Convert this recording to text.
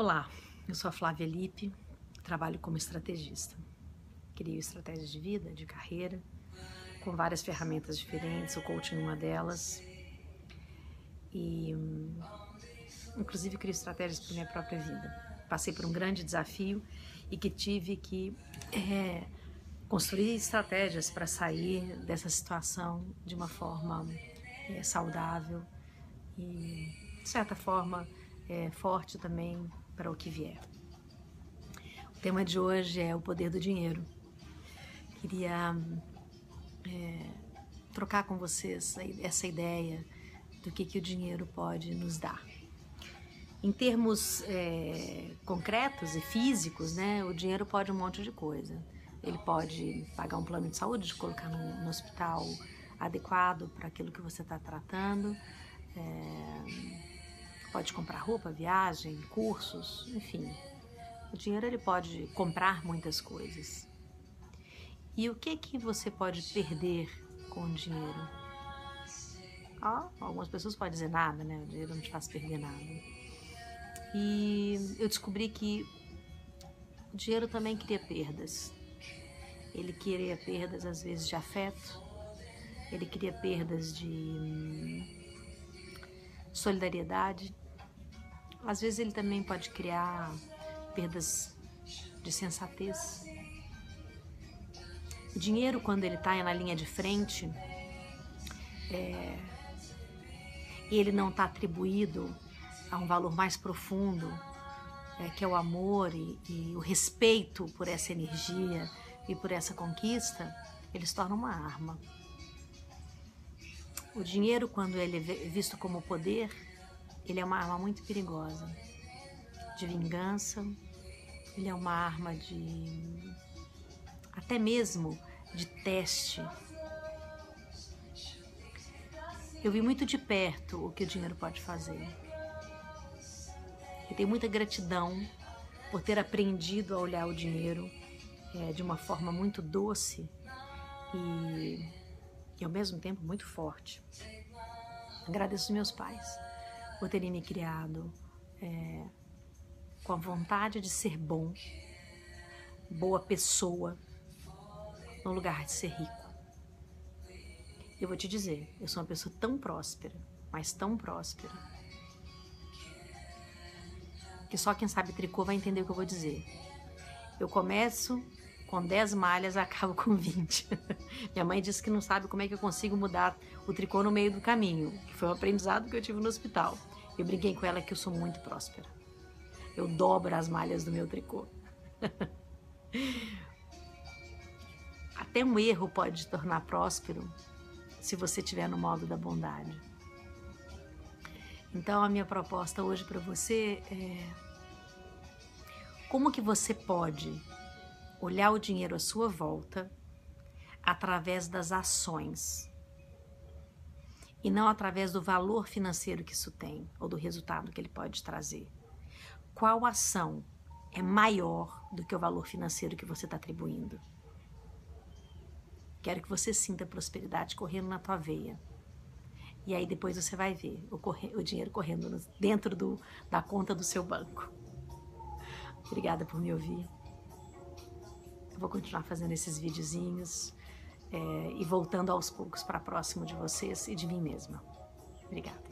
Olá, eu sou a Flávia Lippe, trabalho como estrategista. Crio estratégias de vida, de carreira, com várias ferramentas diferentes, o coaching é uma delas. E, inclusive, crio estratégias para minha própria vida. Passei por um grande desafio e que tive que é, construir estratégias para sair dessa situação de uma forma é, saudável e, de certa forma, é, forte também para o que vier. O tema de hoje é o poder do dinheiro. Queria é, trocar com vocês essa ideia do que, que o dinheiro pode nos dar. Em termos é, concretos e físicos, né, o dinheiro pode um monte de coisa. Ele pode pagar um plano de saúde, colocar no, no hospital adequado para aquilo que você está tratando. É, pode comprar roupa, viagem, cursos, enfim. O dinheiro ele pode comprar muitas coisas. E o que que você pode perder com o dinheiro? Ah, algumas pessoas podem dizer nada, né? O dinheiro não te faz perder nada. E eu descobri que o dinheiro também cria perdas. Ele cria perdas às vezes de afeto, ele cria perdas de hum, solidariedade, às vezes ele também pode criar perdas de sensatez. O dinheiro, quando ele está na linha de frente, é, e ele não está atribuído a um valor mais profundo, é, que é o amor e, e o respeito por essa energia e por essa conquista, ele se torna uma arma. O dinheiro, quando ele é visto como poder, ele é uma arma muito perigosa de vingança, ele é uma arma de até mesmo de teste. Eu vi muito de perto o que o dinheiro pode fazer. Eu tenho muita gratidão por ter aprendido a olhar o dinheiro é, de uma forma muito doce e, e ao mesmo tempo muito forte. Agradeço meus pais por terem me criado é, com a vontade de ser bom, boa pessoa, no lugar de ser rico. Eu vou te dizer, eu sou uma pessoa tão próspera, mas tão próspera, que só quem sabe tricô vai entender o que eu vou dizer. Eu começo com 10 malhas acabo com 20. Minha mãe disse que não sabe como é que eu consigo mudar o tricô no meio do caminho, que foi um aprendizado que eu tive no hospital. Eu brinquei com ela que eu sou muito próspera. Eu dobro as malhas do meu tricô. Até um erro pode te tornar próspero se você estiver no modo da bondade. Então a minha proposta hoje para você é como que você pode olhar o dinheiro à sua volta através das ações e não através do valor financeiro que isso tem ou do resultado que ele pode trazer. Qual ação é maior do que o valor financeiro que você está atribuindo? Quero que você sinta a prosperidade correndo na tua veia. E aí depois você vai ver o, corre o dinheiro correndo dentro do, da conta do seu banco. Obrigada por me ouvir. Eu vou continuar fazendo esses videozinhos é, e voltando aos poucos para próximo de vocês e de mim mesma. Obrigada.